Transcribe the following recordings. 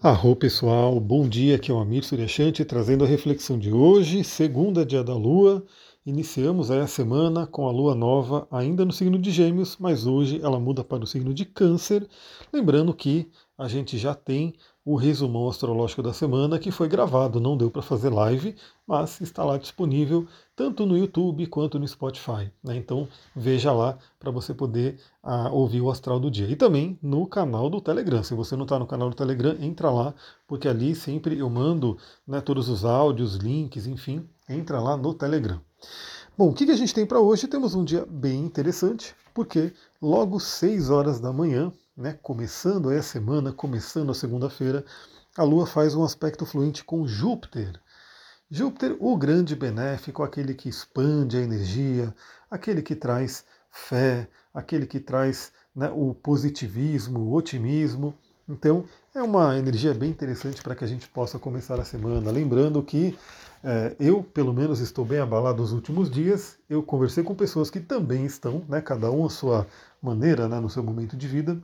Arro pessoal, bom dia, aqui é o Amir Suryashanti trazendo a reflexão de hoje, segunda dia da Lua. Iniciamos aí a semana com a Lua nova ainda no signo de Gêmeos, mas hoje ela muda para o signo de Câncer. Lembrando que a gente já tem o resumão astrológico da semana que foi gravado, não deu para fazer live, mas está lá disponível tanto no YouTube quanto no Spotify. Né? Então veja lá para você poder ah, ouvir o astral do dia. E também no canal do Telegram. Se você não está no canal do Telegram, entra lá, porque ali sempre eu mando né, todos os áudios, links, enfim, entra lá no Telegram. Bom, o que, a gente tem para hoje? Temos um dia bem interessante, porque logo 6 horas da manhã, né, começando a semana, começando a segunda-feira, a Lua faz um aspecto fluente com Júpiter. Júpiter, o grande benéfico, aquele que expande a energia, aquele que traz fé, aquele que traz né, o positivismo, o otimismo. Então, é uma energia bem interessante para que a gente possa começar a semana. Lembrando que eu, pelo menos, estou bem abalado nos últimos dias. Eu conversei com pessoas que também estão, né, cada um a sua maneira, né, no seu momento de vida.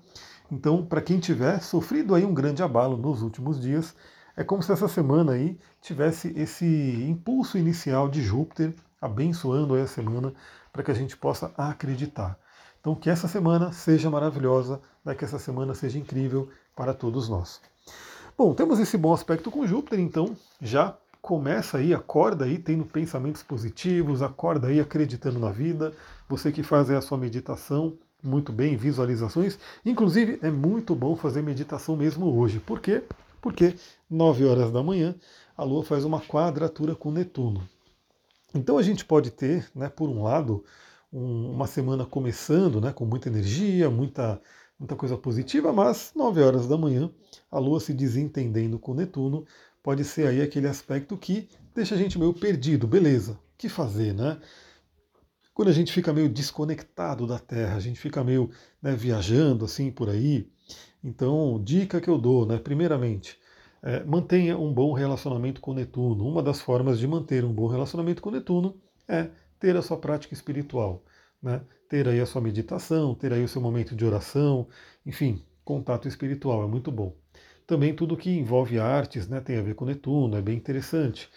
Então, para quem tiver sofrido aí um grande abalo nos últimos dias, é como se essa semana aí tivesse esse impulso inicial de Júpiter abençoando aí a semana para que a gente possa acreditar. Então, que essa semana seja maravilhosa, né, que essa semana seja incrível para todos nós. Bom, temos esse bom aspecto com Júpiter, então já começa aí, acorda aí tendo pensamentos positivos, acorda aí acreditando na vida. Você que faz a sua meditação, muito bem, visualizações. Inclusive, é muito bom fazer meditação mesmo hoje. Por quê? Porque 9 horas da manhã a Lua faz uma quadratura com Netuno. Então a gente pode ter, né, por um lado, um, uma semana começando né, com muita energia, muita, muita coisa positiva, mas 9 horas da manhã a Lua se desentendendo com Netuno pode ser aí aquele aspecto que deixa a gente meio perdido, beleza, o que fazer, né? Quando a gente fica meio desconectado da Terra, a gente fica meio né, viajando assim por aí. Então, dica que eu dou, né? Primeiramente, é, mantenha um bom relacionamento com Netuno. Uma das formas de manter um bom relacionamento com Netuno é ter a sua prática espiritual, né? Ter aí a sua meditação, ter aí o seu momento de oração, enfim, contato espiritual é muito bom. Também tudo que envolve artes né, tem a ver com Netuno, é bem interessante.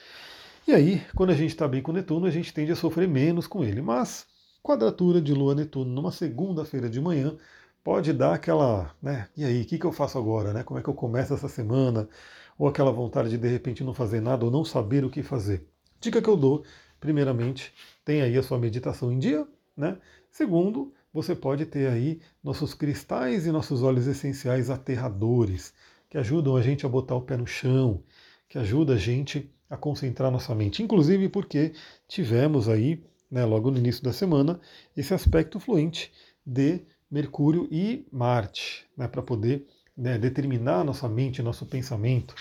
E aí, quando a gente está bem com Netuno, a gente tende a sofrer menos com ele. Mas quadratura de Lua-Netuno numa segunda-feira de manhã pode dar aquela, né? E aí, o que, que eu faço agora? Né? Como é que eu começo essa semana? Ou aquela vontade de de repente não fazer nada ou não saber o que fazer. Dica que eu dou, primeiramente, tem aí a sua meditação em dia, né? Segundo, você pode ter aí nossos cristais e nossos óleos essenciais aterradores que ajudam a gente a botar o pé no chão, que ajuda a gente a concentrar nossa mente. Inclusive porque tivemos aí, né, logo no início da semana, esse aspecto fluente de Mercúrio e Marte, né, para poder né, determinar nossa mente, nosso pensamento.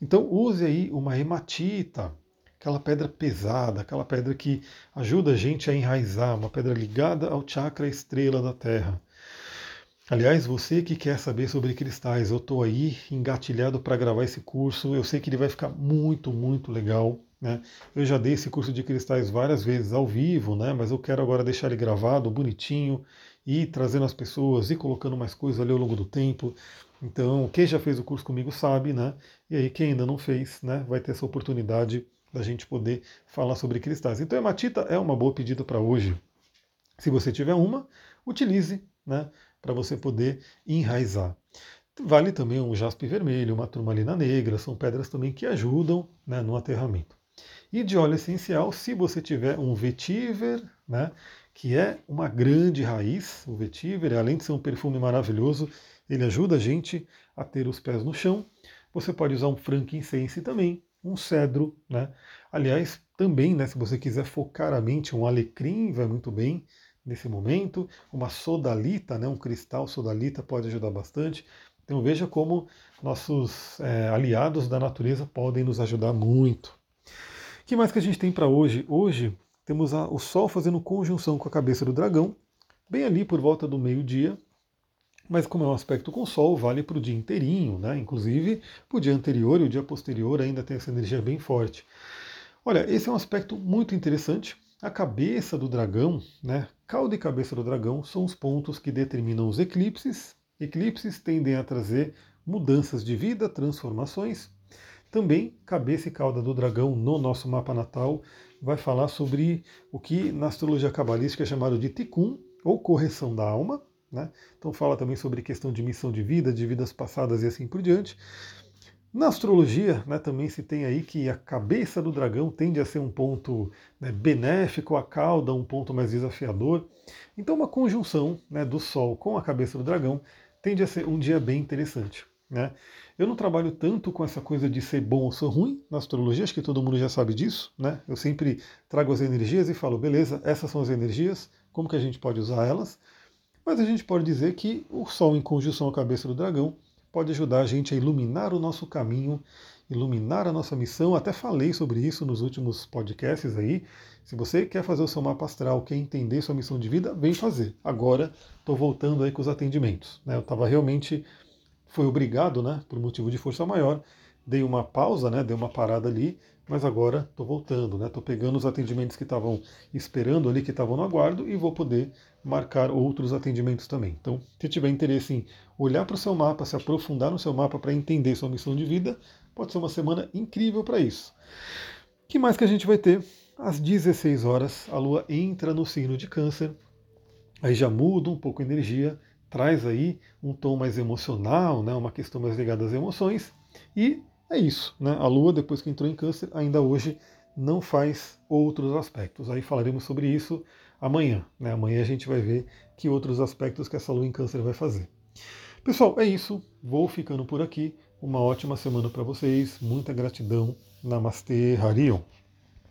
Então use aí uma hematita, aquela pedra pesada, aquela pedra que ajuda a gente a enraizar, uma pedra ligada ao chakra estrela da Terra. Aliás, você que quer saber sobre cristais, eu estou aí engatilhado para gravar esse curso. Eu sei que ele vai ficar muito, muito legal. Né? Eu já dei esse curso de cristais várias vezes ao vivo, né? mas eu quero agora deixar ele gravado, bonitinho, e trazendo as pessoas e colocando mais coisas ali ao longo do tempo. Então, quem já fez o curso comigo sabe, né? E aí, quem ainda não fez, né, vai ter essa oportunidade da gente poder falar sobre cristais. Então, hematita é uma boa pedida para hoje. Se você tiver uma, utilize, né? Para você poder enraizar. Vale também um jaspe vermelho, uma turmalina negra, são pedras também que ajudam né, no aterramento. E de óleo essencial, se você tiver um vetiver, né, que é uma grande raiz, o vetiver, além de ser um perfume maravilhoso, ele ajuda a gente a ter os pés no chão. Você pode usar um frankincense também, um cedro, né? Aliás, também, né, se você quiser focar a mente, um alecrim vai muito bem nesse momento. Uma sodalita, né, um cristal sodalita pode ajudar bastante. Então veja como nossos é, aliados da natureza podem nos ajudar muito. O que mais que a gente tem para hoje? Hoje temos a, o Sol fazendo conjunção com a cabeça do dragão, bem ali por volta do meio-dia. Mas como é um aspecto com Sol, vale para o dia inteirinho, né? Inclusive, para o dia anterior e o dia posterior ainda tem essa energia bem forte. Olha, esse é um aspecto muito interessante, a cabeça do dragão, né, cauda e cabeça do dragão, são os pontos que determinam os eclipses. Eclipses tendem a trazer mudanças de vida, transformações. Também, cabeça e cauda do dragão no nosso mapa natal vai falar sobre o que na astrologia cabalística é chamado de tikkun, ou correção da alma. Né? Então fala também sobre questão de missão de vida, de vidas passadas e assim por diante. Na astrologia, né, também se tem aí que a cabeça do dragão tende a ser um ponto né, benéfico, a cauda um ponto mais desafiador. Então, uma conjunção né, do Sol com a cabeça do dragão tende a ser um dia bem interessante. Né? Eu não trabalho tanto com essa coisa de ser bom ou ser ruim na astrologia, acho que todo mundo já sabe disso. Né? Eu sempre trago as energias e falo, beleza, essas são as energias, como que a gente pode usar elas? Mas a gente pode dizer que o Sol em conjunção à cabeça do dragão pode ajudar a gente a iluminar o nosso caminho, iluminar a nossa missão. Até falei sobre isso nos últimos podcasts aí. Se você quer fazer o seu mapa astral, quer entender sua missão de vida, vem fazer. Agora estou voltando aí com os atendimentos. Né? Eu estava realmente, foi obrigado, né, por motivo de força maior, dei uma pausa, né, dei uma parada ali, mas agora estou voltando, né? Estou pegando os atendimentos que estavam esperando ali, que estavam no aguardo, e vou poder marcar outros atendimentos também. Então, se tiver interesse em olhar para o seu mapa, se aprofundar no seu mapa para entender sua missão de vida, pode ser uma semana incrível para isso. O que mais que a gente vai ter? Às 16 horas, a Lua entra no signo de Câncer, aí já muda um pouco a energia, traz aí um tom mais emocional, né, uma questão mais ligada às emoções, e é isso, né? A Lua, depois que entrou em câncer, ainda hoje não faz outros aspectos. Aí falaremos sobre isso amanhã. Né? Amanhã a gente vai ver que outros aspectos que essa Lua em câncer vai fazer. Pessoal, é isso. Vou ficando por aqui. Uma ótima semana para vocês. Muita gratidão. Namastê, Harion.